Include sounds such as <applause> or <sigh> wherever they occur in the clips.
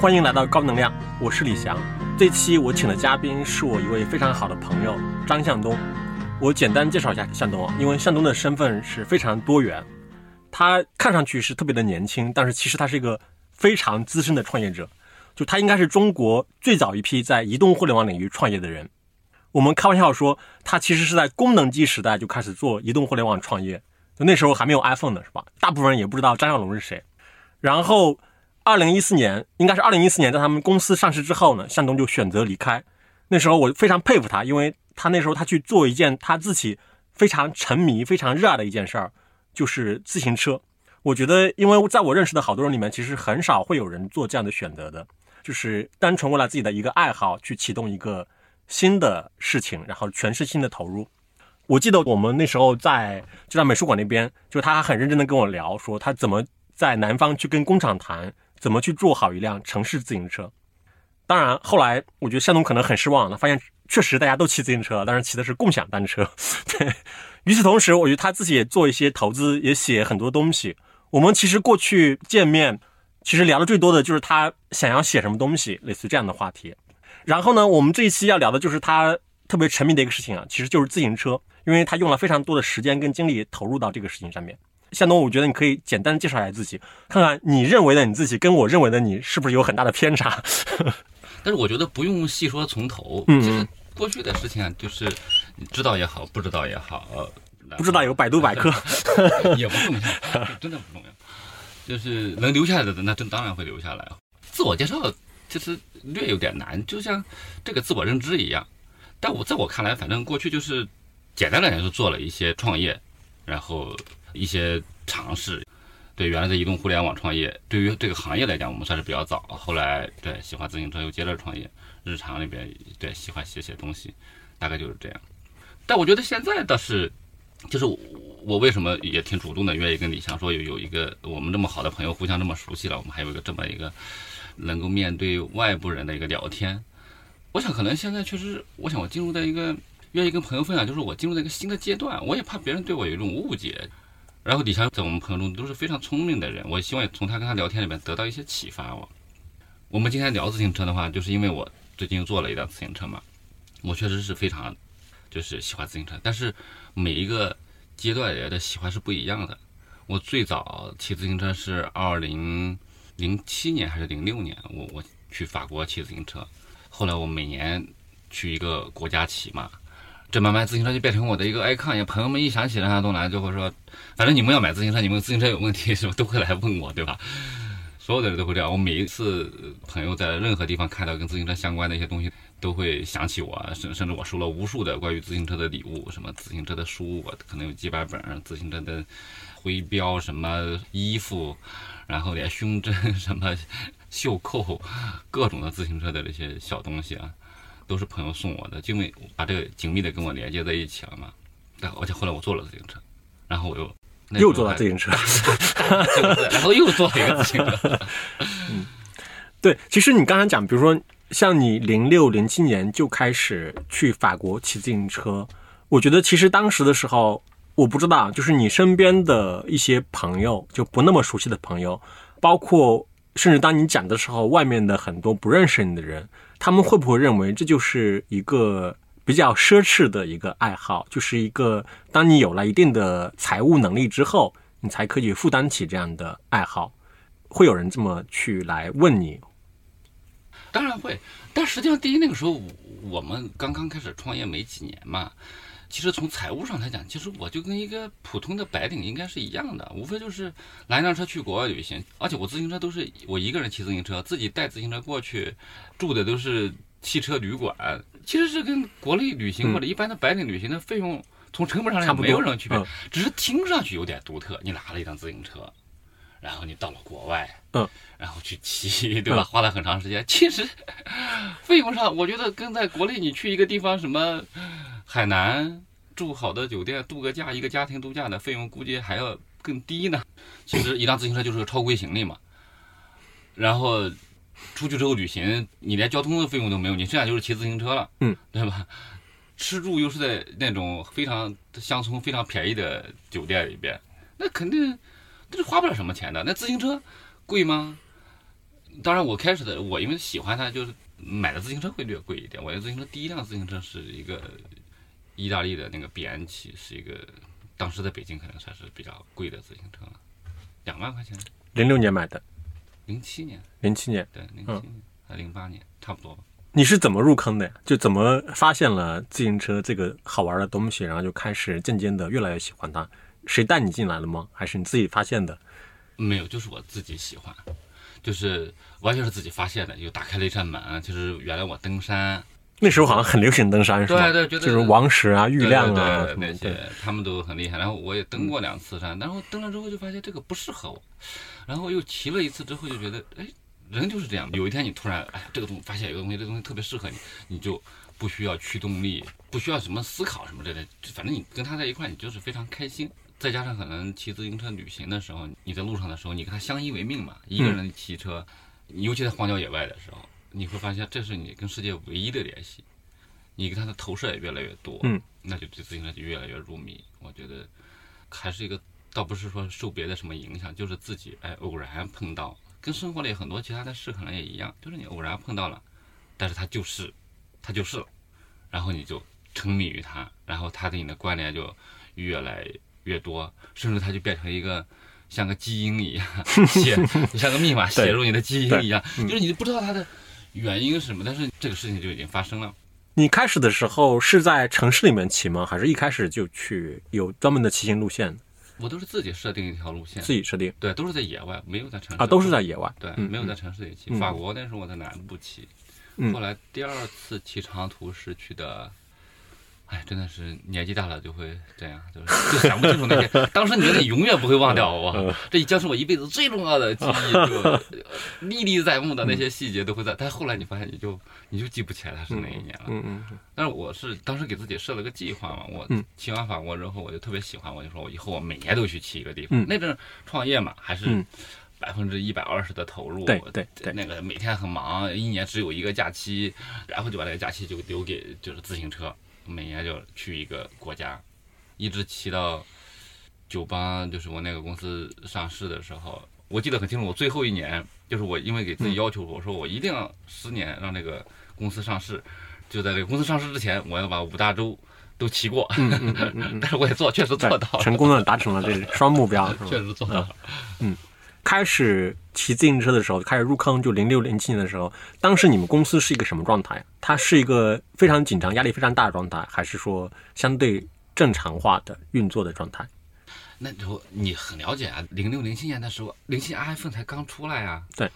欢迎来到高能量，我是李翔。这期我请的嘉宾是我一位非常好的朋友张向东。我简单介绍一下向东啊，因为向东的身份是非常多元。他看上去是特别的年轻，但是其实他是一个非常资深的创业者。就他应该是中国最早一批在移动互联网领域创业的人。我们开玩笑说，他其实是在功能机时代就开始做移动互联网创业。就那时候还没有 iPhone 呢，是吧？大部分人也不知道张小龙是谁。然后。二零一四年，应该是二零一四年，在他们公司上市之后呢，向东就选择离开。那时候我非常佩服他，因为他那时候他去做一件他自己非常沉迷、非常热爱的一件事儿，就是自行车。我觉得，因为在我认识的好多人里面，其实很少会有人做这样的选择的，就是单纯为了自己的一个爱好去启动一个新的事情，然后全身心的投入。我记得我们那时候在就在美术馆那边，就他很认真的跟我聊，说他怎么在南方去跟工厂谈。怎么去做好一辆城市自行车？当然，后来我觉得向东可能很失望，他发现确实大家都骑自行车，但是骑的是共享单车。<laughs> 对，与此同时，我觉得他自己也做一些投资，也写很多东西。我们其实过去见面，其实聊的最多的就是他想要写什么东西，类似这样的话题。然后呢，我们这一期要聊的就是他特别沉迷的一个事情啊，其实就是自行车，因为他用了非常多的时间跟精力投入到这个事情上面。向东，我觉得你可以简单介绍一下自己，看看你认为的你自己跟我认为的你是不是有很大的偏差。<laughs> 但是我觉得不用细说从头，其实过去的事情啊，就是你知道也好，不知道也好，不知道有百度百科 <laughs> 也不重要，真的不重要。就是能留下来的，那真当然会留下来。自我介绍其实略有点难，就像这个自我认知一样。但我在我看来，反正过去就是简单来讲，是做了一些创业，然后。一些尝试，对原来的移动互联网创业，对于这个行业来讲，我们算是比较早。后来对喜欢自行车，又接着创业。日常里边对喜欢写写东西，大概就是这样。但我觉得现在倒是，就是我为什么也挺主动的，愿意跟李强说有有一个我们这么好的朋友，互相这么熟悉了，我们还有一个这么一个能够面对外部人的一个聊天。我想可能现在确实，我想我进入到一个愿意跟朋友分享，就是我进入在一个新的阶段，我也怕别人对我有一种误解。然后底下在我们朋友中都是非常聪明的人，我希望从他跟他聊天里面得到一些启发。我，我们今天聊自行车的话，就是因为我最近做了一辆自行车嘛，我确实是非常就是喜欢自行车，但是每一个阶段人的喜欢是不一样的。我最早骑自行车是二零零七年还是零六年，我我去法国骑自行车，后来我每年去一个国家骑嘛。这慢慢自行车就变成我的一个 icon，朋友们一想起来东来就会说，反正你们要买自行车，你们自行车有问题是吧，<laughs> 都会来问我，对吧？所有的人都会这样。我每一次朋友在任何地方看到跟自行车相关的一些东西，都会想起我，甚甚至我收了无数的关于自行车的礼物，什么自行车的书，我可能有几百本，自行车的徽标，什么衣服，然后连胸针、<laughs> 什么袖扣，各种的自行车的这些小东西啊。都是朋友送我的，因为把这个紧密的跟我连接在一起了嘛。但而且后来我坐了自行车，然后我又又坐了自行车，<laughs> 然后又坐了一个自行车。<laughs> 嗯，对，其实你刚才讲，比如说像你零六零七年就开始去法国骑自行车，我觉得其实当时的时候，我不知道，就是你身边的一些朋友，就不那么熟悉的朋友，包括甚至当你讲的时候，外面的很多不认识你的人。他们会不会认为这就是一个比较奢侈的一个爱好？就是一个当你有了一定的财务能力之后，你才可以负担起这样的爱好？会有人这么去来问你？当然会，但实际上，第一那个时候我们刚刚开始创业没几年嘛。其实从财务上来讲，其实我就跟一个普通的白领应该是一样的，无非就是拦辆车去国外旅行，而且我自行车都是我一个人骑自行车，自己带自行车过去，住的都是汽车旅馆，其实是跟国内旅行或者一般的白领旅行的费用从成本上来讲没有什么区别，只是听上去有点独特。你拿了一辆自行车，然后你到了国外，嗯，然后去骑，对吧？花了很长时间，<laughs> 其实费用上我觉得跟在国内你去一个地方什么。海南住好的酒店度个假，一个家庭度假的费用估计还要更低呢。其实一辆自行车就是个超规行李嘛。然后出去之后旅行，你连交通的费用都没有，你剩下就是骑自行车了，嗯，对吧？吃住又是在那种非常乡村、非常便宜的酒店里边，那肯定那是花不了什么钱的。那自行车贵吗？当然我开始的我因为喜欢它，就是买的自行车会略贵一点。我的自行车第一辆自行车是一个意大利的那个比安奇，是一个当时在北京可能算是比较贵的自行车了，两万块钱，零六年买的，零七年，零七年。对，零七年还零八年差不多吧。你是怎么入坑的呀？就怎么发现了自行车这个好玩的东西，然后就开始渐渐的越来越喜欢它？谁带你进来了吗？还是你自己发现的？没有，就是我自己喜欢，就是完全是自己发现的，又打开了一扇门。就是原来我登山，那时候好像很流行登山，是吧？对对，就是王石啊、郁亮对啊对对那些，他们都很厉害。然后我也登过两次山，然后登了之后就发现这个不适合我，然后又骑了一次之后就觉得，哎，人就是这样。有一天你突然，哎，这个东西发现有个东西，这个东西特别适合你，你就不需要驱动力，不需要什么思考什么之类的，反正你跟他在一块，你就是非常开心。再加上可能骑自行车旅行的时候，你在路上的时候，你跟他相依为命嘛，一个人骑车，尤其在荒郊野外的时候，你会发现这是你跟世界唯一的联系，你跟他的投射也越来越多，嗯，那就对自行车就越来越入迷。我觉得还是一个，倒不是说受别的什么影响，就是自己哎偶然碰到，跟生活里很多其他的事可能也一样，就是你偶然碰到了，但是他就是，他就是了，然后你就沉迷于他，然后他对你的关联就越来越多，甚至它就变成一个像个基因一样写，就像个密码写入你的基因一样，就是你不知道它的原因是什么，但是这个事情就已经发生了。你开始的时候是在城市里面骑吗？还是一开始就去有专门的骑行路线，我都是自己设定一条路线，自己设定对，都是在野外，没有在城市啊？都是在野外。对，嗯没有在城市里骑。嗯法国那时候我在南部骑，嗯后来第二次骑长途是去的，哎，真的是年纪大了就会这样，就是就想不清楚那些，当时你觉得你永远不会忘掉我，这将是我一辈子最重要的记忆，就呃历历在目的那些细节都会在，但后来你发现你就你就记不起来它是哪一年了。嗯嗯嗯但是我是当时给自己设了个计划嘛，我嗯骑完法国之后，我就特别喜欢，我就说我以后我每年都去骑一个地方。嗯那阵创业嘛，还是嗯百分之一百二十的投入，对对对那个每天很忙，一年只有一个假期，然后就把那个假期就留给就是自行车，每年就去一个国家，一直骑到九八，就是我那个公司上市的时候，我记得很清楚，我最后一年就是我因为给自己要求，我说我一定要十年让这个公司上市，就在这个公司上市之前，我要把五大洲都骑过，嗯嗯嗯嗯 <laughs> 但是我也做，确实做到，了，成功的达成了这个双目标。<laughs> 确实做到了。开始骑自行车的时候，开始入坑就零六零七年的时候，当时你们公司是一个什么状态？它是一个非常紧张、压力非常大的状态，还是说相对正常化的运作的状态？那时候你很了解啊，零六零七年的时候，零七 iPhone 才刚出来啊。对，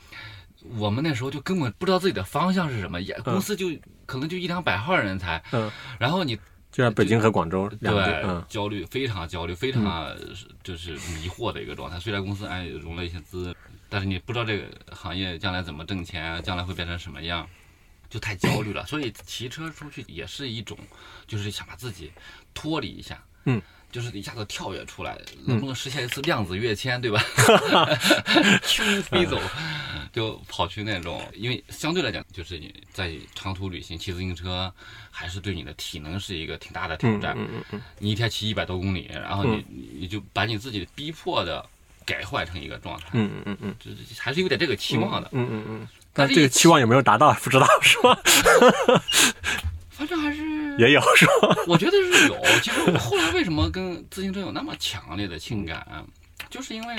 我们那时候就根本不知道自己的方向是什么，也公司就、可能就一两百号人才，嗯，然后你就在北京和广州两地，对、嗯焦虑，非常焦虑，非常就是迷惑的一个状态。虽然公司哎融了一些资，但是你不知道这个行业将来怎么挣钱，将来会变成什么样。就太焦虑了，所以骑车出去也是一种，就是想把自己脱离一下，嗯，就是一下子跳跃出来，能不能实现一次量子跃迁，对吧？<laughs> 咻飞走，就跑去那种，因为相对来讲，就是你在长途旅行骑自行车，还是对你的体能是一个挺大的挑嗯战。嗯嗯嗯，你一天骑一百多公里，然后你你就把你自己逼迫的改换成一个状态，嗯嗯嗯嗯就是还是有点这个期望的。嗯嗯嗯，但这个期望有没有达到不知道是吧？<laughs> 反正还是 <laughs> 也有是吧？<laughs> 我觉得是有。其实我后来为什么跟自行车有那么强烈的情感，就是因为，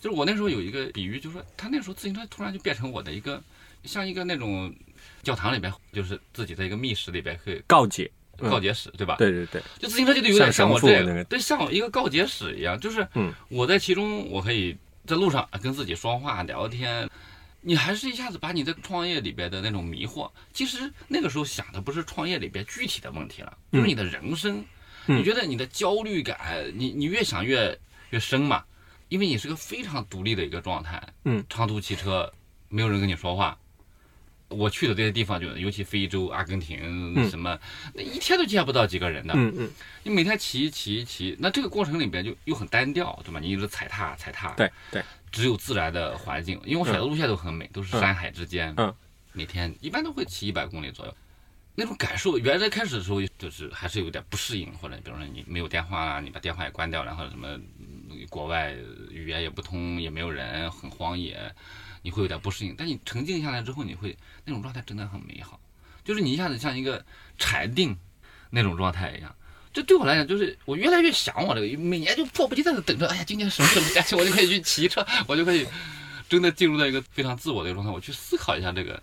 就是我那时候有一个比喻，就是说他那时候自行车突然就变成我的一个，像一个那种教堂里边，就是自己在一个密室里边可以告解，嗯告解室，对吧？对对对，就自行车就有点像我这个对，像一个告解室一样，就是嗯我在其中，我可以在路上跟自己说话聊天。你还是一下子把你在创业里边的那种迷惑，其实那个时候想的不是创业里边具体的问题了，就是你的人生。嗯你觉得你的焦虑感，你你越想越越深嘛，因为你是个非常独立的一个状态。嗯，长途汽车，没有人跟你说话。我去的这些地方，就尤其非洲、阿根廷嗯。什么，那一天都见不到几个人的。嗯嗯。你每天骑骑骑，那这个过程里边就又很单调，对吧？你一直踩踏踩踏，对对，只有自然的环境，因为我选的路线都很美，都是山海之间。嗯，每天一般都会骑一百公里左右，那种感受，原来开始的时候就是还是有点不适应，或者比如说你没有电话啊，你把电话也关掉，然后什么国外语言也不通，也没有人，很荒野，你会有点不适应。但你沉静下来之后，你会那种状态真的很美好，就是你一下子像一个禅定那种状态一样。这对我来讲，就是我越来越想我这个，每年就迫不及待的等着，哎呀，今年什么什么假期，我就可以去骑车，我就可以真的进入到一个非常自我的一个状态，我去思考一下这个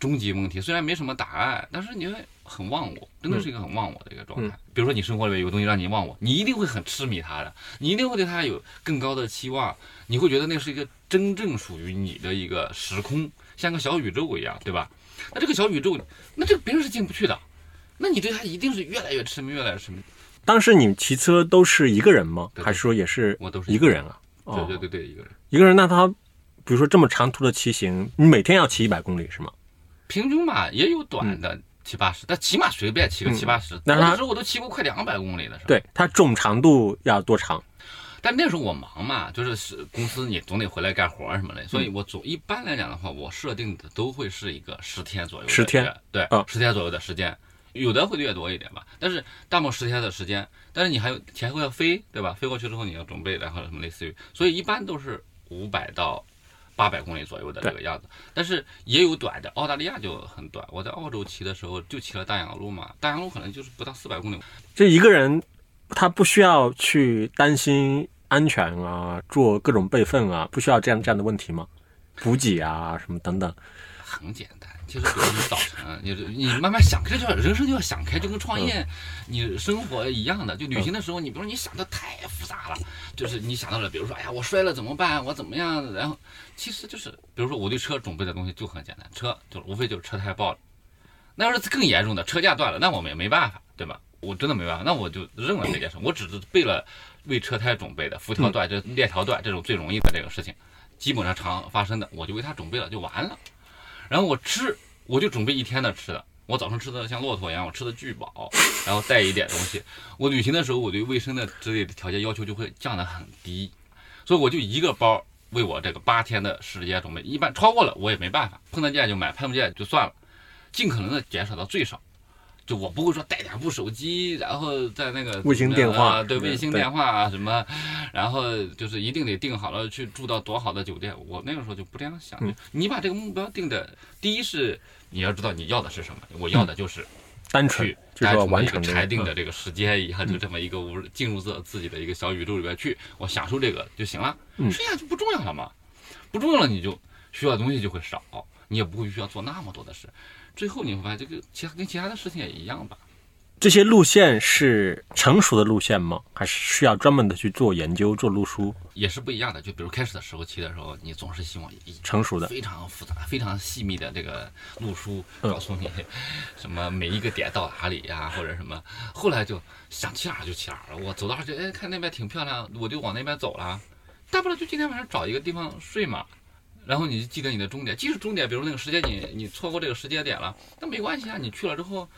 终极问题。虽然没什么答案，但是你会很忘我，真的是一个很忘我的一个状态。比如说你生活里面有个东西让你忘我，你一定会很痴迷它的，你一定会对它有更高的期望，你会觉得那是一个真正属于你的一个时空，像个小宇宙一样，对吧？那这个小宇宙，那这个别人是进不去的，那你对它一定是越来越痴迷，越来越痴迷。当时你骑车都是一个人吗？还是说也是我都是一个人啊？对哦对对对，一个人。一个人，那他比如说这么长途的骑行，你每天要骑一百公里是吗？平均吧也有短的七八十，但起码随便骑个嗯七八十。那时候我都骑过快两百公里的时候。对，它总长度要多长？但那时候我忙嘛，就是是公司你总得回来干活什么的，嗯所以我总一般来讲的话，我设定的都会是一个十天左右的10天，对哦，十天左右的时间，有的会略多一点吧，但是大部分十天的时间，但是你还有前后要飞，对吧？飞过去之后你要准备，然后什么类似于，所以一般都是五百到八百公里左右的这个样子，但是也有短的，澳大利亚就很短，我在澳洲骑的时候就骑了大洋路嘛，大洋路可能就是不到四百公里，这一个人他不需要去担心安全啊，做各种备份啊，不需要这样这样的问题吗？补给啊，什么等等。很简单，其实比如你早晨，你你慢慢想开，就要人生就要想开，就跟创业、你生活一样的。就旅行的时候，你比如说你想的太复杂了，就是你想到了，比如说，哎呀，我摔了怎么办？我怎么样？然后其实就是，比如说我对车准备的东西就很简单，车就无非就是车胎爆了，那要是更严重的车架断了，那我们也没办法，对吧？我真的没办法，那我就认了这件事，我只是备了为车胎准备的辐条断、这链条断这种最容易的这个事情，基本上常发生的，我就为它准备了就完了。然后我吃，我就准备一天的吃的。我早上吃的像骆驼一样，我吃的巨饱，然后带一点东西。<laughs> 我旅行的时候，我对卫生的之类的条件要求就会降得很低，所以我就一个包为我这个八天的时间准备。一般超过了我也没办法，碰得见就买，碰不见就算了，尽可能的减少到最少。就我不会说带两部手机，然后在那个卫星电话啊对卫星电话啊什么，然后就是一定得定好了去住到多好的酒店。我那个时候就不这样想，嗯。你把这个目标定的，第一是你要知道你要的是什么，我要的就是单纯去就是完成这个裁定的这个时间以后，就这么一个无进入自自己的一个小宇宙里边去，我享受这个就行了，嗯。剩下就不重要了嘛，不重要了你就需要的东西就会少，你也不会需要做那么多的事，最后你会发现这个其他跟其他的事情也一样吧。这些路线是成熟的路线吗？还是需要专门的去做研究、做路书？也是不一样的，就比如开始的时候骑的时候，你总是希望一成熟的非常复杂、非常细密的这个路书嗯告诉你什么每一个点到哪里呀、或者什么。后来就想骑哪儿就骑哪儿了，我走到哪儿就哎看那边挺漂亮，我就往那边走了。大不了就今天晚上找一个地方睡嘛，然后你就记得你的终点，即使终点，比如那个时间你你错过这个时间点了，那没关系啊，你去了之后。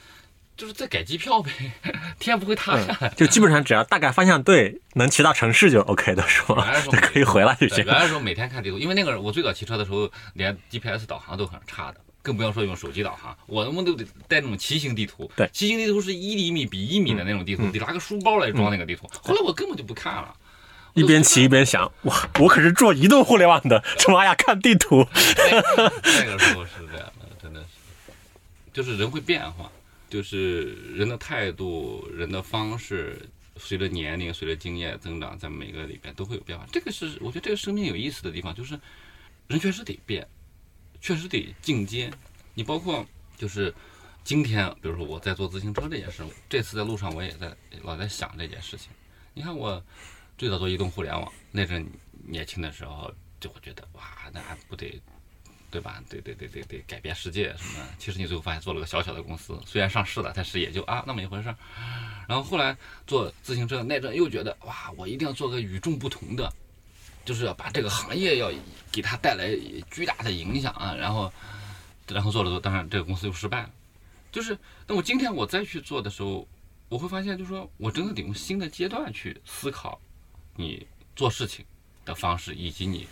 就是再改机票呗，<laughs> 天不会塌下来。嗯，就基本上只要大概方向对，能骑到城市就 OK 的，是吗原来？说就可以回来就，行。原来说每天看地图，因为那个我最早骑车的时候，连 GPS 导航都很差的，更不要说用手机导航。我他妈都得带那种骑行地图，对骑行地图是一厘米比一米的那种地图，得拿个书包来装那个地图。后来我根本就不看了，一边骑一边想，哇，我可是做移动互联网的，这妈呀，看地图。那个时候是这样的，真的是，就是人会变化，就是人的态度、人的方式，随着年龄、随着经验增长，在每个里边都会有变化。这个是我觉得这个生命有意思的地方，就是人确实得变，确实得进阶。你包括就是今天，比如说我在做自行车这件事，这次在路上我也在老在想这件事情。你看我最早做移动互联网那阵年轻的时候，就会觉得哇，那还不得对吧？对对对对对，改变世界什么的？其实你最后发现做了个小小的公司，虽然上市了，但是也就啊那么一回事。然后后来做自行车那阵又觉得哇，我一定要做个与众不同的，就是要把这个行业要给它带来巨大的影响啊。然后然后做了做，当然这个公司又失败了。就是那我今天我再去做的时候，我会发现，就是说我真的得用新的阶段去思考你做事情的方式，以及你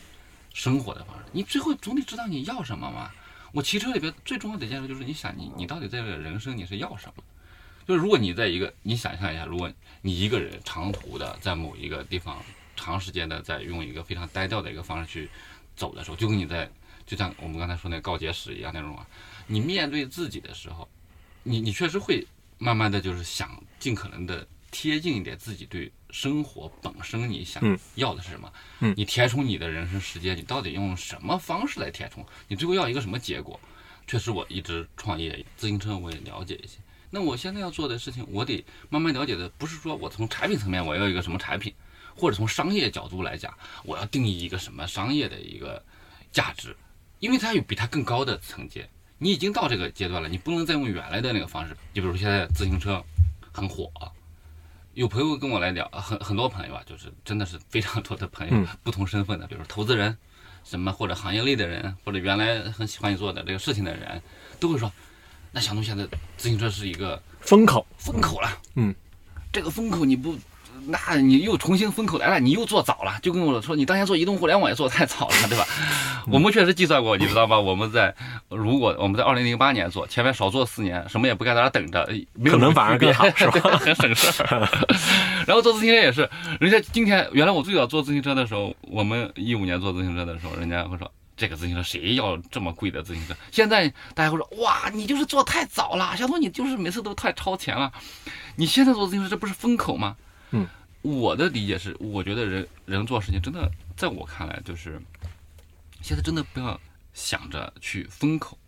生活的方式。你最后总得知道你要什么嘛。我骑车里边最重要的一件事就是，你想你你到底在这个人生你是要什么？就是如果你在一个，你想象一下，如果你一个人长途的在某一个地方长时间的在用一个非常单调的一个方式去走的时候，就跟你在就像我们刚才说那个告解史一样那种啊，你面对自己的时候，你你确实会慢慢的就是想尽可能的贴近一点自己对生活本身你想嗯要的是什么，嗯你填充你的人生时间，你到底用什么方式来填充，你最后要一个什么结果？确实，我一直创业，自行车我也了解一些。那我现在要做的事情，我得慢慢了解的，不是说我从产品层面我要一个什么产品，或者从商业角度来讲，我要定义一个什么商业的一个价值，因为它有比它更高的层阶。你已经到这个阶段了，你不能再用原来的那个方式。就比如现在自行车很火，有朋友跟我来聊，很很多朋友啊，就是真的是非常多的朋友，嗯。不同身份的，比如说投资人，什么或者行业内的人，或者原来很喜欢你做的这个事情的人，都会说，那小东现在自行车是一个风口，风口了，嗯，这个风口你不，那你又重新风口来了，你又做早了，就跟我说你当年做移动互联网也做太早了，对吧？我们确实计算过，你知道吧？我们在如果我们在二零零八年做，前面少做四年，什么也不干，在那等着，没有可能反而更好是吧 <laughs> 很省事儿。然后做自行车也是，人家今天原来我最早做自行车的时候，我们一五年做自行车的时候，人家会说。这个自行车谁要这么贵的自行车？现在大家会说哇，你就是做太早了，小东你就是每次都太超前了。你现在做自行车，这不是风口吗？嗯，我的理解是，我觉得人人做事情真的，在我看来就是，现在真的不要想着去风口，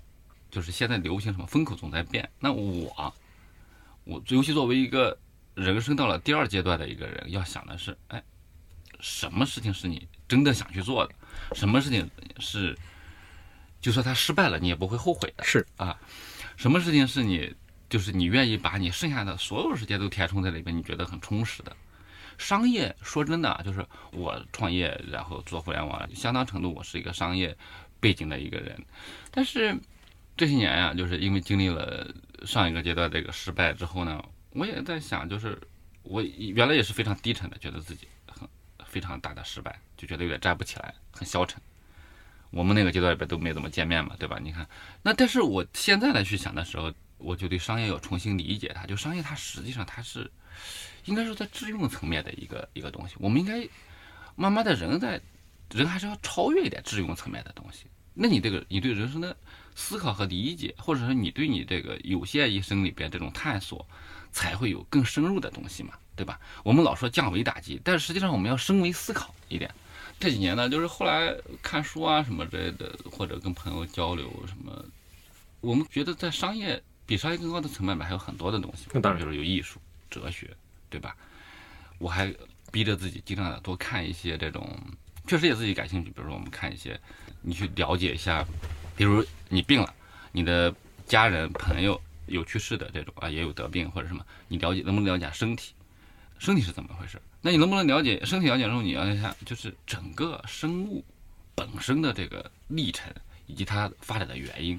就是现在流行什么风口总在变。那我，我尤其作为一个人生到了第二阶段的一个人，要想的是，哎，什么事情是你真的想去做的？什么事情是，就算他失败了，你也不会后悔的。是啊，什么事情是你就是你愿意把你剩下的所有时间都填充在里边，你觉得很充实的？商业说真的啊，就是我创业然后做互联网，相当程度我是一个商业背景的一个人，但是这些年呀、就是因为经历了上一个阶段这个失败之后呢，我也在想，就是我原来也是非常低沉的，觉得自己很非常大的失败，就觉得有点站不起来，很消沉。我们那个阶段里边都没怎么见面嘛，对吧？你看，那但是我现在来去想的时候，我就对商业有重新理解它。就商业它实际上它是应该是在智用层面的一个一个东西。我们应该慢慢的人在人还是要超越一点智用层面的东西。那你这个你对人生的思考和理解，或者说你对你这个有限一生里边这种探索，才会有更深入的东西嘛，对吧？我们老说降维打击，但是实际上我们要升维思考一点。这几年呢，就是后来看书啊什么之类的，或者跟朋友交流什么，我们觉得在商业比商业更高的层面里面还有很多的东西，那当然就是有艺术、哲学，对吧？我还逼着自己尽量的多看一些这种，确实也自己感兴趣，比如说我们看一些，你去了解一下，比如你病了，你的家人朋友有去世的这种啊，也有得病或者什么，你了解能不能了解身体？身体是怎么回事？那你能不能了解身体了解之后，你了解一下就是整个生物本身的这个历程以及它发展的原因？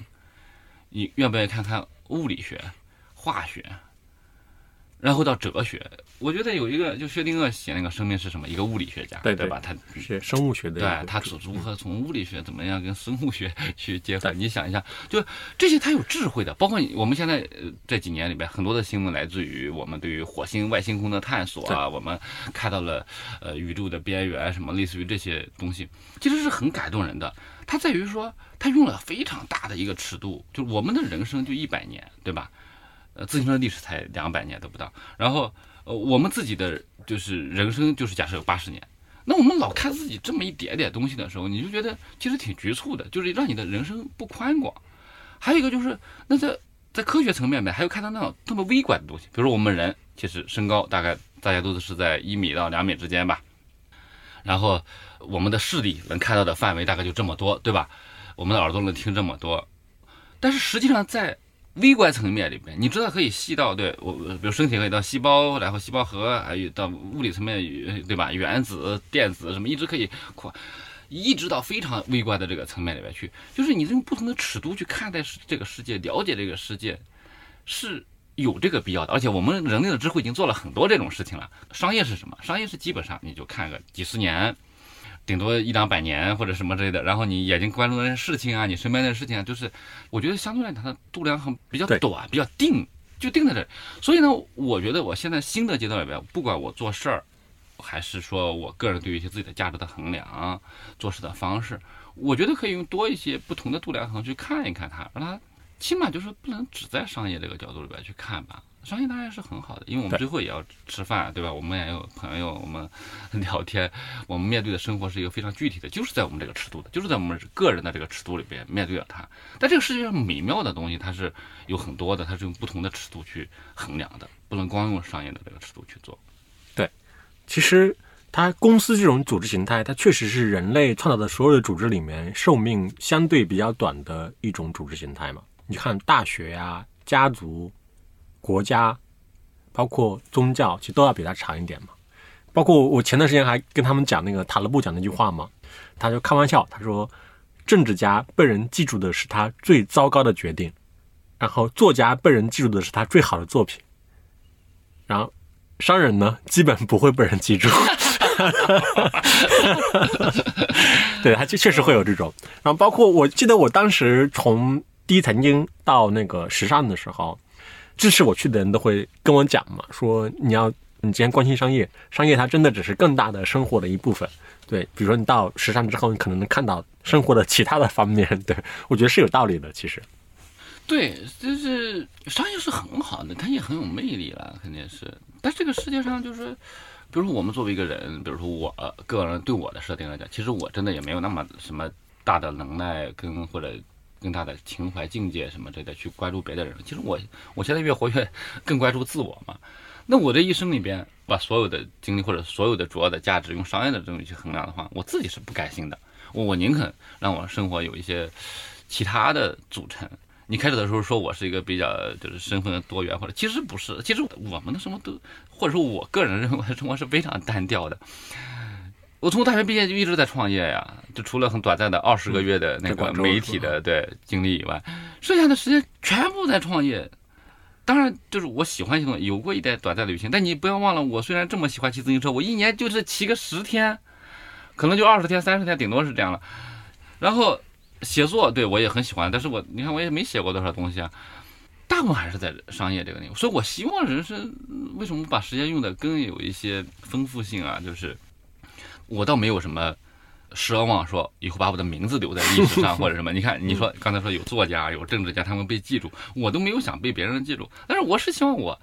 你愿不愿意看看物理学、化学，然后到哲学？我觉得有一个就薛定谔写那个《生命是什么》，一个物理学家，对对对吧？他学生物学的对他如如何从物理学怎么样跟生物学 <laughs> 去结合？你想一下，就这些他有智慧的，包括我们现在呃这几年里边很多的新闻来自于我们对于火星外星空的探索啊，我们看到了呃宇宙的边缘什么类似于这些东西，其实是很感动人的。它在于说它用了非常大的一个尺度，就我们的人生就一百年，对吧？呃，自行车历史才两百年都不到，然后呃我们自己的就是人生就是假设有八十年。那我们老看自己这么一点点东西的时候，你就觉得其实挺局促的，就是让你的人生不宽广。还有一个就是，那在在科学层面呗，还有看到那种特别微观的东西，比如说我们人其实身高大概大家都是在一米到两米之间吧，然后我们的视力能看到的范围大概就这么多，对吧？我们的耳朵能听这么多，但是实际上在微观层面里面，你知道可以细到对我，比如身体可以到细胞，然后细胞核，还有到物理层面，对吧？原子、电子什么，一直可以扩，一直到非常微观的这个层面里面去。就是你用不同的尺度去看待这个世界，了解这个世界，是有这个必要的。而且我们人类的智慧已经做了很多这种事情了。商业是什么？商业是基本上你就看个几十年。顶多一两百年或者什么之类的，然后你眼睛关注的事情啊，你身边的事情啊，就是我觉得相对来讲它的度量衡比较短，比较定，就定在这。所以呢，我觉得我现在新的阶段里边，不管我做事儿，还是说我个人对于一些自己的价值的衡量、做事的方式，我觉得可以用多一些不同的度量衡去看一看它，让它起码就是不能只在商业这个角度里边去看吧。商业当然是很好的，因为我们最后也要吃饭，对吧？我们也有朋友，我们聊天，我们面对的生活是一个非常具体的，就是在我们这个尺度的，就是在我们个人的这个尺度里边面对了它。但这个世界上美妙的东西，它是有很多的，它是用不同的尺度去衡量的，不能光用商业的这个尺度去做。对其实，它公司这种组织形态，它确实是人类创造的所有的组织里面寿命相对比较短的一种组织形态嘛。你看大学呀、家族、国家，包括宗教，其实都要比它长一点嘛。包括我前段时间还跟他们讲那个塔勒布讲那句话嘛，他就开玩笑，他说，政治家被人记住的是他最糟糕的决定，然后作家被人记住的是他最好的作品，然后商人呢，基本不会被人记住。<laughs> 对，他确确实会有这种。然后包括我记得我当时从第一财经到那个时尚的时候，支持我去的人都会跟我讲嘛，说你要你既然关心商业，商业它真的只是更大的生活的一部分。对，比如说你到时尚之后，你可能能看到生活的其他的方面。<laughs> 对我觉得是有道理的，其实。对，就是商业是很好的，它也很有魅力了，肯定是。但这个世界上就是，比如说我们作为一个人，比如说我个人对我的设定来讲，其实我真的也没有那么什么大的能耐跟或者更大的情怀境界什么之类的去关注别的人。其实我我现在越活越更关注自我嘛。那我这一生里边把所有的精力或者所有的主要的价值用商业的东西去衡量的话，我自己是不甘心的。我我宁肯让我生活有一些其他的组成。你开始的时候说我是一个比较就是身份多元，或者其实不是，其实我们的生活都，或者说我个人认为生活是非常单调的。我从大学毕业就一直在创业呀，就除了很短暂的二十个月的那个媒体的对经历以外，剩下的时间全部在创业。当然，就是我喜欢一些东西，有过一段短暂的旅行，但你不要忘了，我虽然这么喜欢骑自行车，我一年就是骑个十天，可能就二十天、三十天，顶多是这样了。然后写作，对我也很喜欢，但是我你看我也没写过多少东西啊，大部分还是在商业这个领域。所以我希望人生为什么把时间用的更有一些丰富性啊？就是我倒没有什么奢望说以后把我的名字留在历史上或者什么。你看，你说 <laughs> 刚才说有作家、有政治家，他们被记住，我都没有想被别人记住。但是我是希望我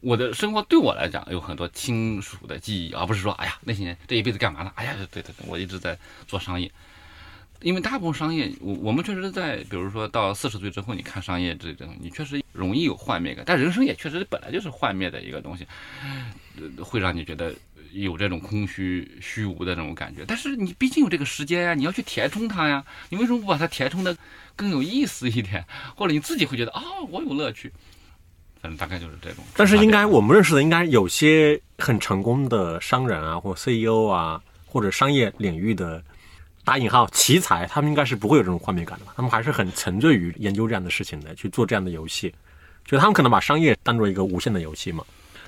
我的生活对我来讲有很多亲属的记忆，而不是说哎呀那些年这一辈子干嘛呢？哎呀，对对对，我一直在做商业。因为大部分商业，我我们确实在，比如说到四十岁之后，你看商业这种，你确实容易有幻灭感。但人生也确实本来就是幻灭的一个东西，呃会让你觉得有这种空虚、虚无的这种感觉。但是你毕竟有这个时间呀，你要去填充它呀。你为什么不把它填充的更有意思一点？<laughs> 或者你自己会觉得啊、我有乐趣。反正大概就是这种。但是应该我们认识的应该有些很成功的商人啊，或 CEO 啊，或者商业领域的打引号奇才，他们应该是不会有这种画面感的吧？他们还是很沉醉于研究这样的事情的，去做这样的游戏。就他们可能把商业当做一个无限的游戏嘛。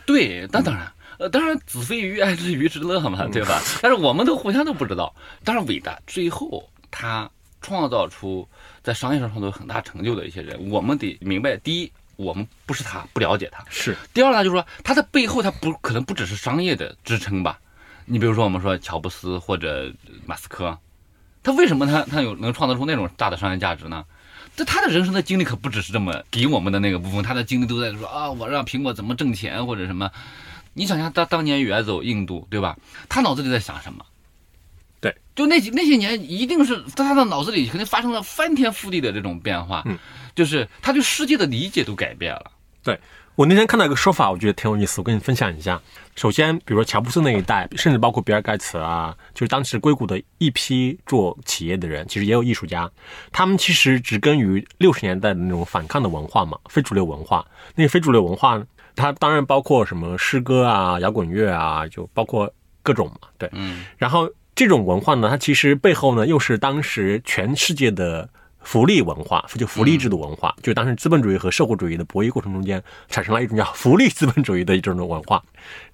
对，那当然，呃，当然子非鱼，<laughs> 爱之鱼之乐嘛，对吧？但是我们都互相都不知道。当然伟大，最后他创造出在商业上创造有很大成就的一些人，我们得明白，第一，我们不是他，不了解他；是，第二呢，就是说他的背后，他不可能不只是商业的支撑吧？你比如说，我们说乔布斯或者马斯克，他为什么他他有能创造出那种大的商业价值呢？这他的人生的经历可不只是这么给我们的那个部分，他的经历都在说啊，我让苹果怎么挣钱或者什么。你想想他当年远走印度，对吧？他脑子里在想什么？对，就那几那些年，一定是在他的脑子里肯定发生了翻天覆地的这种变化，嗯，就是他对世界的理解都改变了。对我那天看到一个说法，我觉得挺有意思，我跟你分享一下。首先，比如说乔布斯那一代，甚至包括比尔盖茨啊，就是当时硅谷的一批做企业的人，其实也有艺术家，他们其实植根于六十年代的那种反抗的文化嘛，非主流文化。那个非主流文化，它当然包括什么诗歌啊、摇滚乐啊，就包括各种嘛，对。嗯然后这种文化呢，它其实背后呢，又是当时全世界的福利文化，就福利制度文化，就当时资本主义和社会主义的博弈过程中间，产生了一种叫福利资本主义的一种文化，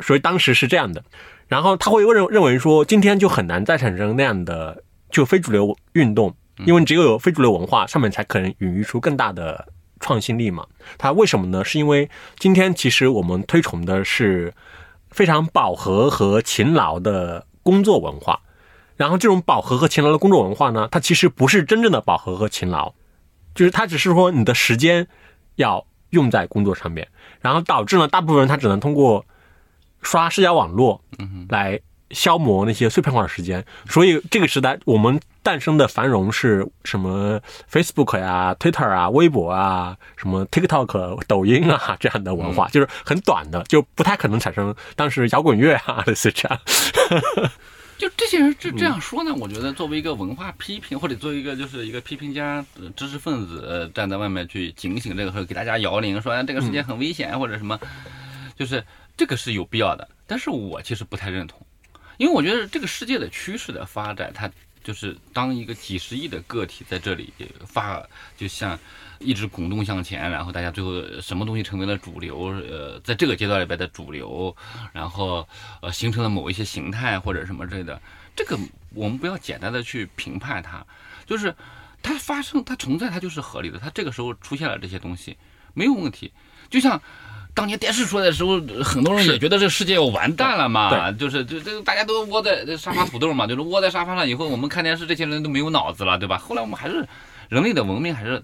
所以当时是这样的。然后他会认认为说，今天就很难再产生那样的就非主流运动，因为只有有非主流文化，上面才可能孕育出更大的创新力嘛。它为什么呢？是因为今天其实我们推崇的是非常饱和和勤劳的工作文化。然后这种饱和和勤劳的工作文化呢，它其实不是真正的饱和和勤劳，就是它只是说你的时间要用在工作上面，然后导致呢，大部分人他只能通过刷社交网络来消磨那些碎片化的时间。所以这个时代我们诞生的繁荣是什么？Facebook 呀、Twitter 啊、微博啊、什么 TikTok、抖音啊 <laughs> 这样的文化，就是很短的，就不太可能产生当时摇滚乐啊 <laughs> 类似这样。就这些人这这样说呢，我觉得作为一个文化批评，或者作为一个就是一个批评家、呃知识分子，呃站在外面去警醒这个事儿，给大家摇铃，说哎这个世界很危险或者什么，就是这个是有必要的。但是我其实不太认同，因为我觉得这个世界的趋势的发展，它就是当一个几十亿的个体在这里发，就像一直滚动向前，然后大家最后什么东西成为了主流，呃，在这个阶段里边的主流，然后呃形成了某一些形态或者什么之类的，这个我们不要简单的去评判它，就是它发生它存在它就是合理的，它这个时候出现了这些东西没有问题，就像。当年电视出来的时候，很多人也觉得这个世界要完蛋了嘛，就是这这大家都窝在沙发土豆嘛，就是窝在沙发上以后，我们看电视，这些人都没有脑子了，对吧？后来我们还是人类的文明还是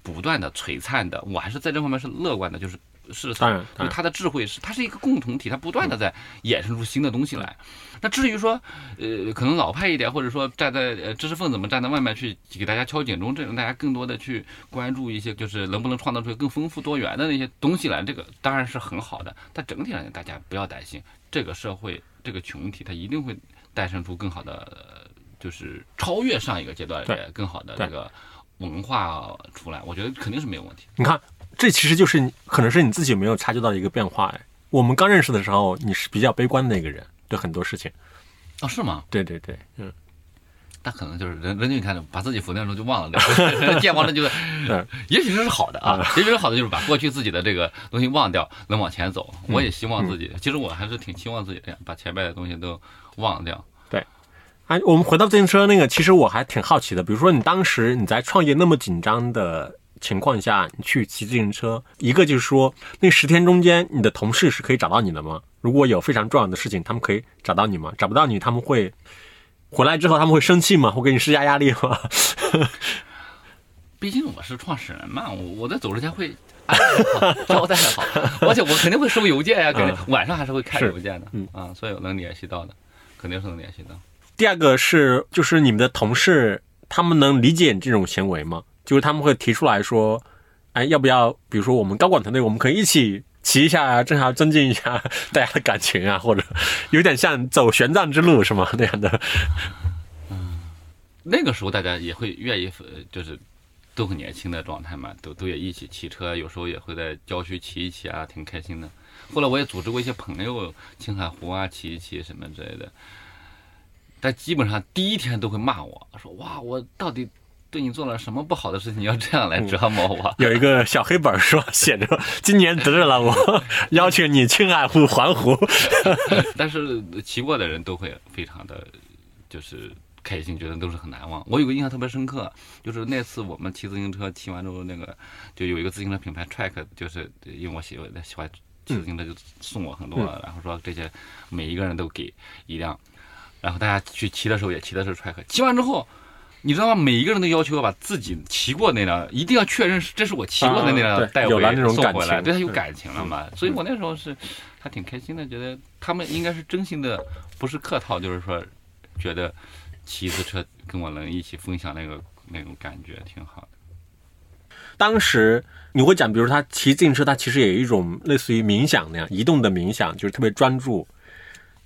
不断的璀璨的，我还是在这方面是乐观的，就是是当然，就是他的智慧是它是一个共同体，它不断的在衍生出新的东西来。那至于说，呃，可能老派一点，或者说站在呃知识分子们站在外面去给大家敲警钟，这种大家更多的去关注一些，就是能不能创造出更丰富多元的那些东西来，这个当然是很好的。但整体上大家不要担心，这个社会这个群体它一定会诞生出更好的，就是超越上一个阶段的更好的这个文化出来。我觉得肯定是没有问题。你看，这其实就是可能是你自己没有察觉到的一个变化。哎，我们刚认识的时候，你是比较悲观的一个人。对很多事情，哦，是吗？对对对，嗯，那可能就是人，人就你看，把自己否定之后就忘了，健忘 <laughs> 了就是，也许这是好的啊，也许是好的，就是把过去自己的这个东西忘掉，能往前走。我也希望自己，其实我还是挺期望自己这样，把前面的东西都忘掉。对，哎，我们回到自行车那个，其实我还挺好奇的，比如说你当时你在创业那么紧张的情况下，你去骑自行车，一个就是说那十天中间，你的同事是可以找到你的吗？如果有非常重要的事情，他们可以找到你吗？找不到你，他们会回来之后他们会生气吗？会给你施加压力吗？<laughs> 毕竟我是创始人嘛，我我在走之前会交代的 <laughs> 好，而且我肯定会收邮件呀，肯定晚上还是会看邮件的，嗯啊，所以能联系到的肯定是能联系到。第二个是，就是你们的同事，他们能理解你这种行为吗？就是他们会提出来说，哎，要不要？比如说我们高管团队，我们可以一起。骑一下啊，正好增进一下大家的感情啊，或者有点像走玄奘之路是吗？那样的。嗯，<laughs> 那个时候大家也会愿意，就是都很年轻的状态嘛，都都也一起骑车，有时候也会在郊区骑一骑啊，挺开心的。后来我也组织过一些朋友，青海湖啊骑一骑什么之类的，但基本上第一天都会骂我说：“哇，我到底。”对你做了什么不好的事情，你要这样来折磨我？有一个小黑本说写着：“今年得了，我 <laughs> 邀请你青海湖环湖。<laughs> ”但是骑过的人都会非常的，就是开心，觉得都是很难忘。我有个印象特别深刻，就是那次我们骑自行车骑完之后，那个就有一个自行车品牌 Track，就是因为我喜欢喜欢骑自行车，就送我很多，然后说这些每一个人都给一辆，然后大家去骑的时候也骑的是 Track，骑完之后。你知道吗？每一个人都要求要把自己骑过那辆，一定要确认是这是我骑过的那辆带回来送回来，对他有感情了嘛？所以我那时候是还挺开心的，觉得他们应该是真心的，不是客套，就是说觉得骑自车跟我能一起分享那个那种感觉挺好的。当时你会讲，比如他骑自行车，他其实也有一种类似于冥想那样移动的冥想，就是特别专注。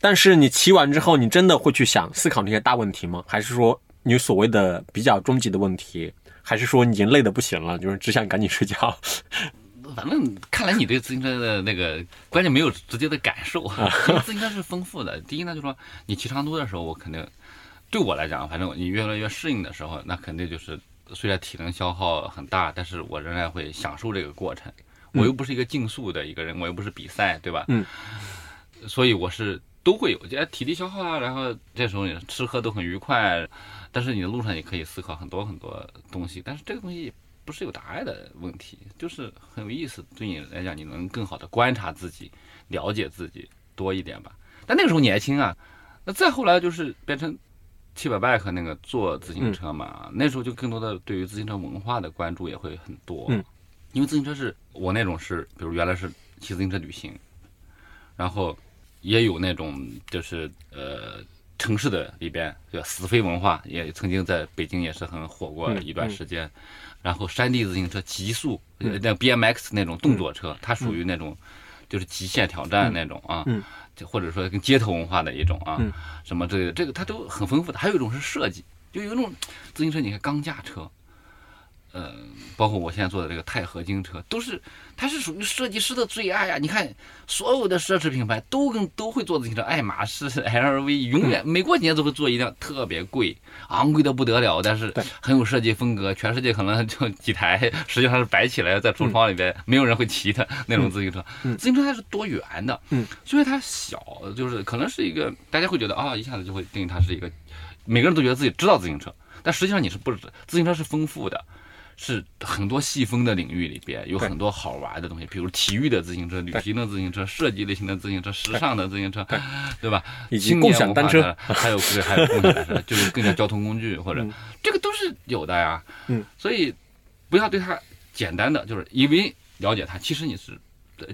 但是你骑完之后，你真的会去想思考那些大问题吗？还是说？你所谓的比较终极的问题，还是说你已经累得不行了，就是只想赶紧睡觉？<laughs> 反正看来你对自行车的那个关键没有直接的感受。<laughs> 自行车是丰富的。第一呢，就说你骑长途的时候，我肯定对我来讲，反正你越来越适应的时候，那肯定就是虽然体能消耗很大，但是我仍然会享受这个过程。我又不是一个竞速的一个人，我又不是比赛，对吧？嗯。所以我是都会有，觉得体力消耗啊，然后这时候你吃喝都很愉快。但是你的路上也可以思考很多很多东西，但是这个东西不是有答案的问题，就是很有意思。对你来讲，你能更好的观察自己，了解自己，多一点吧。但那个时候年轻啊，那再后来就是变成七百 bike 那个坐自行车嘛，那时候就更多的对于自行车文化的关注也会很多。嗯，因为自行车是我那种是，比如原来是骑自行车旅行，然后也有那种就是呃城市的里边叫死飞文化，也曾经在北京也是很火过嗯一段时间。然后山地自行车、极速，那 BMX 那种动作车，它属于那种就是极限挑战那种啊，嗯就或者说跟街头文化的一种啊，嗯。什么这个这个它都很丰富的。还有一种是设计，就有一种自行车，你看钢架车，呃，包括我现在坐的这个钛合金车，都是它是属于设计师的最爱啊！你看所有的奢侈品牌都跟都会做自行车，爱马仕、LV 永远每过几年都会做一辆特别贵、昂贵的不得了，但是很有设计风格，全世界可能就几台，实际上是摆起来在橱窗里边，没有人会骑的那种自行车。嗯自行车它是多元的，嗯，所以它小，就是可能是一个大家会觉得啊，一下子就会定义它是一个，每个人都觉得自己知道自行车，但实际上你是不知，自行车是丰富的。是很多细分的领域里边有很多好玩的东西，比如体育的自行车、旅行的自行车、设计类型的自行车、时尚的自行车，对吧？以及共享单车还有对，还有共享单车，就是更加交通工具或者嗯这个都是有的呀。嗯，所以不要对它简单的就是以为了解它，其实你是，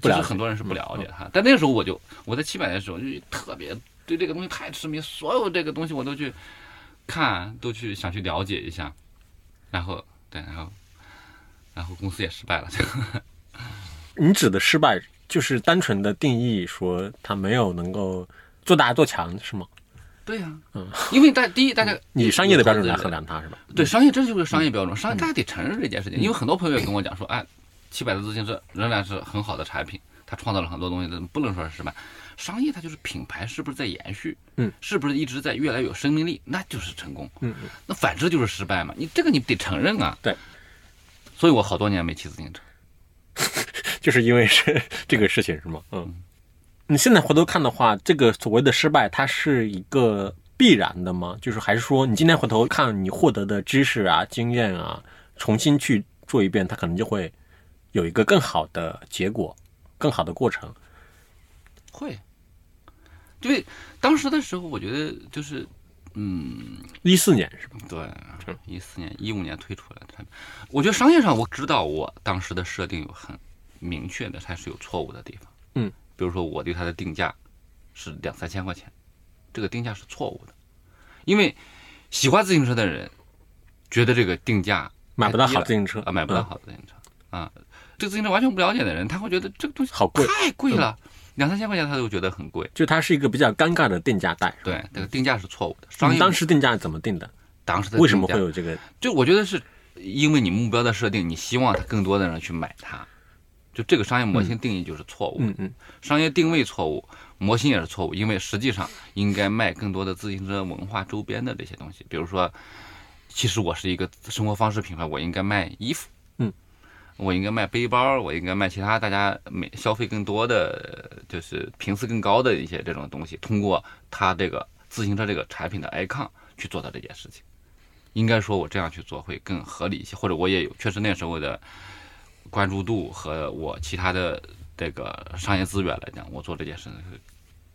其实很多人是不了解它。但那个时候我就我在七百年的时候就特别对这个东西太痴迷，所有这个东西我都去看，都去想去了解一下，然后对，然后然后公司也失败了。<laughs> 你指的失败就是单纯的定义说他没有能够做大做强是吗？对呀、嗯，因为大第一大家以商业的标准来衡量它是吧？对，商业这就是商业标准，商业大家得承认这件事情。因为很多朋友也跟我讲说，哎，七百的自行车仍然是很好的产品，它创造了很多东西，不能说是失败。商业它就是品牌是不是在延续，嗯，是不是一直在越来越有生命力，那就是成功。嗯嗯，那反之就是失败嘛，你这个你得承认啊。对，所以我好多年没骑自行车。<laughs> 就是因为是这个事情是吗？嗯，你现在回头看的话，这个所谓的失败，它是一个必然的吗？就是还是说你今天回头看你获得的知识啊、经验啊，重新去做一遍，它可能就会有一个更好的结果、更好的过程。会，因为当时的时候，我觉得就是，嗯，一四年是吧？对，一四年、一五年推出来的产品，我觉得商业上我知道我当时的设定有很明确的，它是有错误的地方。嗯，比如说我对它的定价是两三千块钱，这个定价是错误的，因为喜欢自行车的人觉得这个定价买不到好自行车啊，买不到嗯。好自行车啊，这个自行车完全不了解的人，他会觉得这个东西好贵嗯太贵了，两三千块钱他都觉得很贵。就它是一个比较尴尬的定价带。对，这个定价是错误的。商业你当时定价怎么定的？当时的为什么会有这个？就我觉得是因为你目标的设定，你希望它更多的人去买它，就这个商业模型定义就是错误，嗯嗯商业定位错误，模型也是错误，因为实际上应该卖更多的自行车文化周边的这些东西，比如说，其实我是一个生活方式品牌，我应该卖衣服，嗯。我应该卖背包，我应该卖其他大家每消费更多的，就是频次更高的一些这种东西，通过它这个自行车这个产品的 icon 去做到这件事情。应该说，我这样去做会更合理一些，或者我也有确实那时候的关注度和我其他的这个商业资源来讲，我做这件事情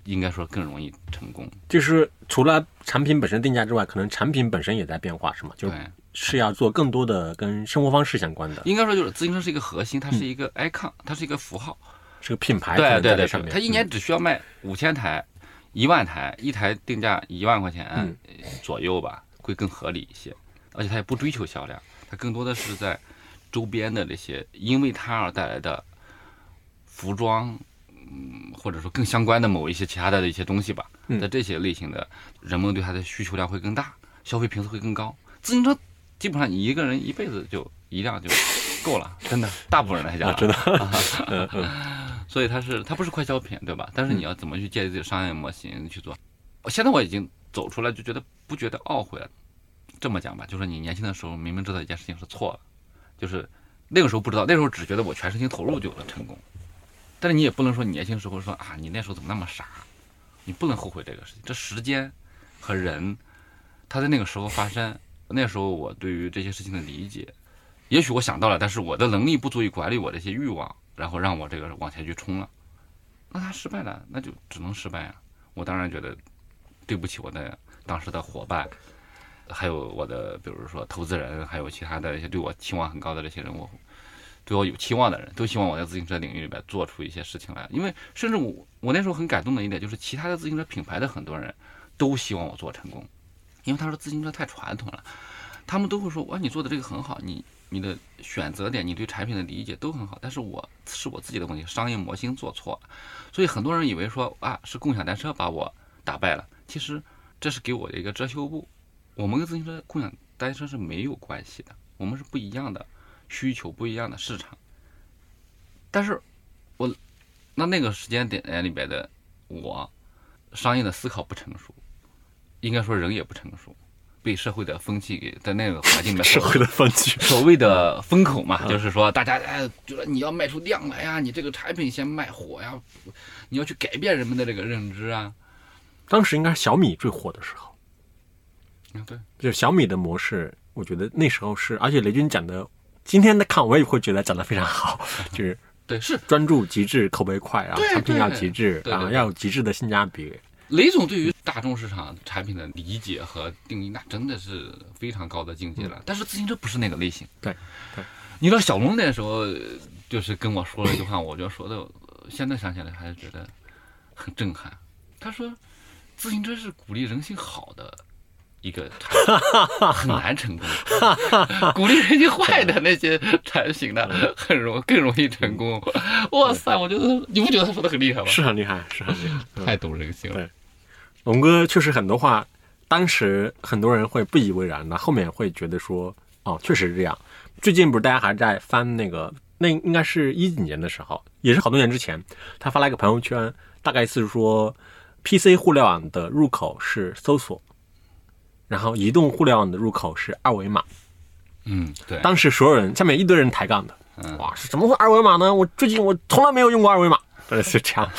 应该说更容易成功。就是除了产品本身定价之外，可能产品本身也在变化，是吗？就对，是要做更多的跟生活方式相关的，应该说就是自行车是一个核心，它是一个 icon，它是一个符号。是个品牌对对对，上面。它一年只需要卖五千台、一万台，一台定价一万块钱嗯左右吧，会更合理一些。而且它也不追求销量，它更多的是在周边的这些因为它而带来的服装，嗯，或者说更相关的某一些其他的一些东西吧。嗯在这些类型的，人们对它的需求量会更大，消费频次会更高。自行车基本上你一个人一辈子就一辆就够了，<laughs> 真的，大部分人来讲，啊真的 <laughs> 所以它是它不是快消品，对吧？但是你要怎么去建立自己的商业模型去做？现在我已经走出来，就觉得不觉得懊悔了。这么讲吧，就是你年轻的时候明明知道一件事情是错了，就是那个时候不知道，那时候只觉得我全身心投入就能成功。但是你也不能说你年轻时候说啊，你那时候怎么那么傻？你不能后悔这个事情。这时间和人，他在那个时候发生，那时候我对于这些事情的理解，也许我想到了，但是我的能力不足以管理我这些欲望，然后让我这个往前去冲了。那他失败了，那就只能失败啊。我当然觉得对不起我的当时的伙伴，还有我的比如说投资人，还有其他的一些对我期望很高的这些人，我对我有期望的人，都希望我在自行车领域里边做出一些事情来。因为甚至我我那时候很感动的一点就是，其他的自行车品牌的很多人都希望我做成功，因为他说自行车太传统了，他们都会说哇你做的这个很好，你你的选择点，你对产品的理解都很好，但是我是我自己的问题，商业模型做错了，所以很多人以为说啊是共享单车把我打败了，其实这是给我的一个遮羞布。我们跟自行车、共享单车是没有关系的，我们是不一样的需求、不一样的市场。但是，我那那个时间点里边的我，商业的思考不成熟，应该说人也不成熟，被社会的风气给在那个环境里面 <laughs> 社会的风气，所谓的风口嘛，就是说大家哎觉得你要卖出量来呀，你这个产品先卖火呀，你要去改变人们的这个认知啊。当时应该是小米最火的时候，嗯，对，就是小米的模式，我觉得那时候是，而且雷军讲的，今天的看我也会觉得讲的非常好，<laughs> 就是对是专注极致，口碑快，然后对产品要极致，然后要有极致的性价比。雷总对于大众市场产品的理解和定义，那真的是非常高的境界了。但是自行车不是那个类型。对对，你知道小龙那时候就是跟我说了一句话，我觉得说的，呃现在想起来还是觉得很震撼。他说，自行车是鼓励人性好的一个产品，很难成功。<laughs> 鼓励人性坏的那些产品呢，很容更容易成功。哇塞，我觉得你不觉得他说的很厉害吗？是很厉害，是很厉害。<laughs> 嗯太懂人性了。对龙哥确实很多话，当时很多人会不以为然那，后面会觉得说，哦，确实是这样。最近不是大家还在翻那个，那应该是一几年的时候，也是好多年之前，他发了一个朋友圈，大概意思是说，PC 互联网的入口是搜索，然后移动互联网的入口是二维码。嗯，对。当时所有人下面一堆人抬杠的，嗯哇，是怎么会二维码呢？我最近我从来没有用过二维码，<laughs> 呃，是这样。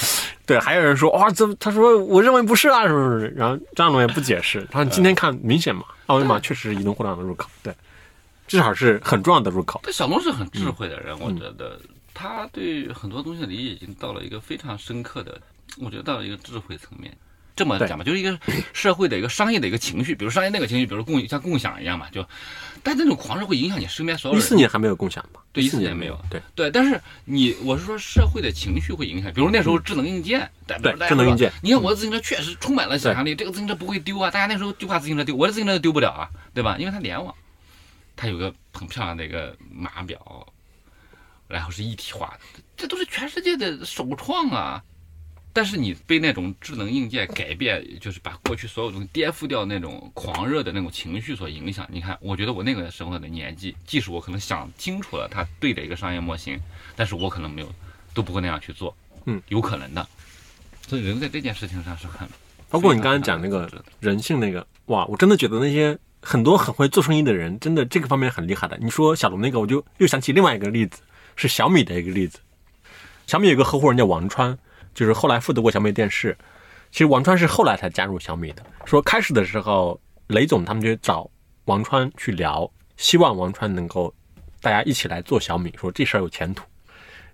对，还有人说哇，这他说我认为不是啊，什么什么。然后张龙也不解释，他说今天看明显嘛，二维码确实是移动互联网的入口，对，至少是很重要的入口。这小龙是很智慧的人，嗯我觉得他对很多东西的理解已经到了一个非常深刻的，我觉得到了一个智慧层面。这么讲吧，就是一个社会的一个商业的一个情绪，比如商业那个情绪，比如共像共享一样嘛，就，但那种狂热会影响你身边所有人。一四年还没有共享吧？对一四年没有对对，但是你我是说社会的情绪会影响，比如那时候智能硬件，对对智能硬件你看我的自行车确实充满了想象力，这个自行车不会丢啊，大家那时候就怕自行车丢，我的自行车丢不了啊，对吧？因为它联网，它有个很漂亮的一个码表，然后是一体化的，这都是全世界的首创啊。但是你被那种智能硬件改变，就是把过去所有东西颠覆掉那种狂热的那种情绪所影响。你看，我觉得我那个时候的年纪，即使我可能想清楚了它对的一个商业模型，但是我可能没有，都不会那样去做。嗯，有可能的。所以人在这件事情上是很，包括你刚才讲那个人性那个，哇，我真的觉得那些很多很会做生意的人，真的这个方面很厉害的。你说小龙那个，我就又想起另外一个例子，是小米的一个例子。小米有个合伙人叫王川，就是后来负责过小米电视。其实王川是后来才加入小米的。说开始的时候，雷总他们就找王川去聊，希望王川能够大家一起来做小米，说这事儿有前途。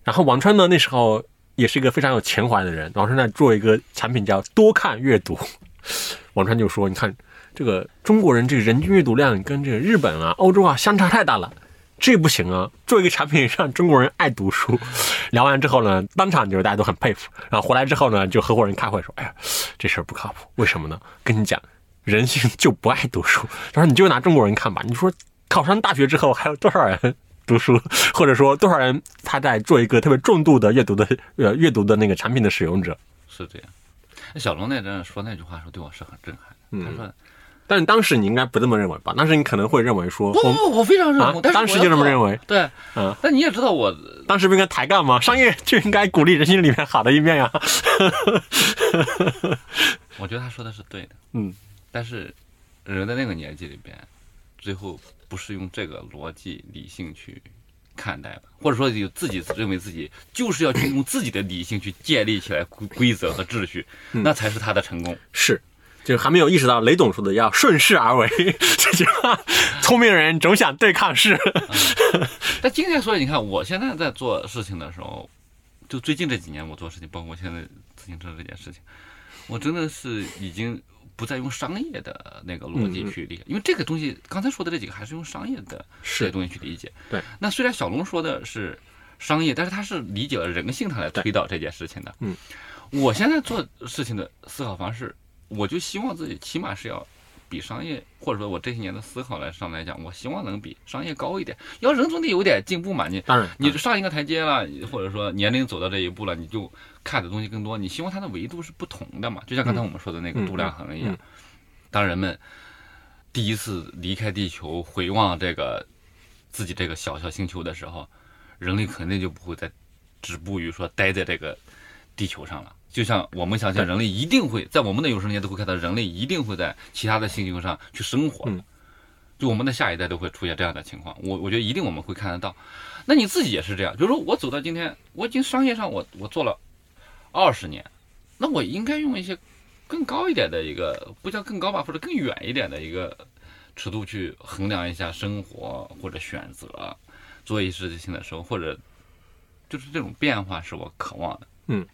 然后王川呢，那时候也是一个非常有情怀的人，王川在做一个产品叫多看阅读。<laughs> 王川就说：“你看，这个中国人这个人均阅读量跟这个日本啊、欧洲啊相差太大了，这不行啊！做一个产品让中国人爱读书。<laughs> ”聊完之后呢，当场就是大家都很佩服。然后回来之后呢，就合伙人开会说：“哎呀，这事儿不靠谱，为什么呢？跟你讲，人性就不爱读书。他说你就拿中国人看吧，你说考上大学之后还有多少人？”读书，<laughs> 或者说多少人他在做一个特别重度的阅读的呃阅读的那个产品的使用者，是这样。那小龙那阵说那句话的时候，对我是很震撼的。他说但是当时你应该不这么认为吧？当时你可能会认为说，不不不，我非常认啊同。当时就这么认为。对，嗯，但你也知道我，当时不应该抬杠吗？商业就应该鼓励人性里面好的一面呀。<laughs> 我觉得他说的是对的。嗯，但是人在那个年纪里边，最后不是用这个逻辑理性去看待吧，或者说有自己认为自己就是要去用自己的理性去建立起来规规则和秩序，嗯那才是他的成功。是，就还没有意识到雷总说的要顺势而为 <laughs> 这句话。聪明人总想对抗势。<laughs> 但今天所以，你看我现在在做事情的时候，就最近这几年我做事情，包括我现在自行车这件事情，我真的是已经不再用商业的那个逻辑去理解，因为这个东西刚才说的这几个还是用商业的这些东西去理解。对，那虽然小龙说的是商业，但是他是理解了人性，他来推导这件事情的。嗯，我现在做事情的思考方式，我就希望自己起码是要比商业，或者说我这些年的思考来上来讲，我希望能比商业高一点。要人总得有点进步嘛，你当然，你上一个台阶了，或者说年龄走到这一步了，你就看的东西更多。你希望它的维度是不同的嘛？就像刚才我们说的那个嗯度量衡一样嗯，当人们第一次离开地球，回望这个自己这个小小星球的时候，人类肯定就不会再止步于说待在这个地球上了。就像我们相信，人类一定会在我们的有生之年都会看到，人类一定会在其他的星球上去生活就我们的下一代都会出现这样的情况，我我觉得一定我们会看得到。那你自己也是这样，比如说我走到今天，我已经商业上我我做了二十年，那我应该用一些更高一点的一个，不叫更高吧，或者更远一点的一个尺度去衡量一下生活或者选择，做一些事情的时候，或者就是这种变化是我渴望的。嗯，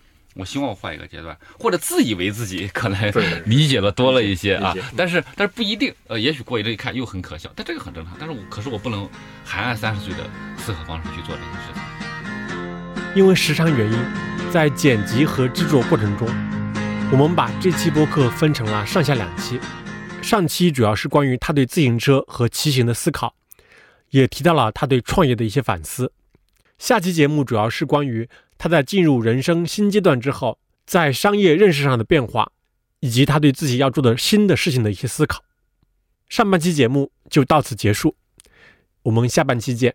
我希望我换一个阶段，或者自以为自己可能 <laughs> 理解的多了一些啊，但是但是不一定，呃，也许过一阵一看又很可笑，但这个很正常。但是我可是我不能还按三十岁的思考方式去做这些事情。因为时长原因，在剪辑和制作过程中，我们把这期播客分成了上下两期。上期主要是关于他对自行车和骑行的思考，也提到了他对创业的一些反思。下期节目主要是关于他在进入人生新阶段之后，在商业认识上的变化，以及他对自己要做的新的事情的一些思考。上半期节目就到此结束，我们下半期见。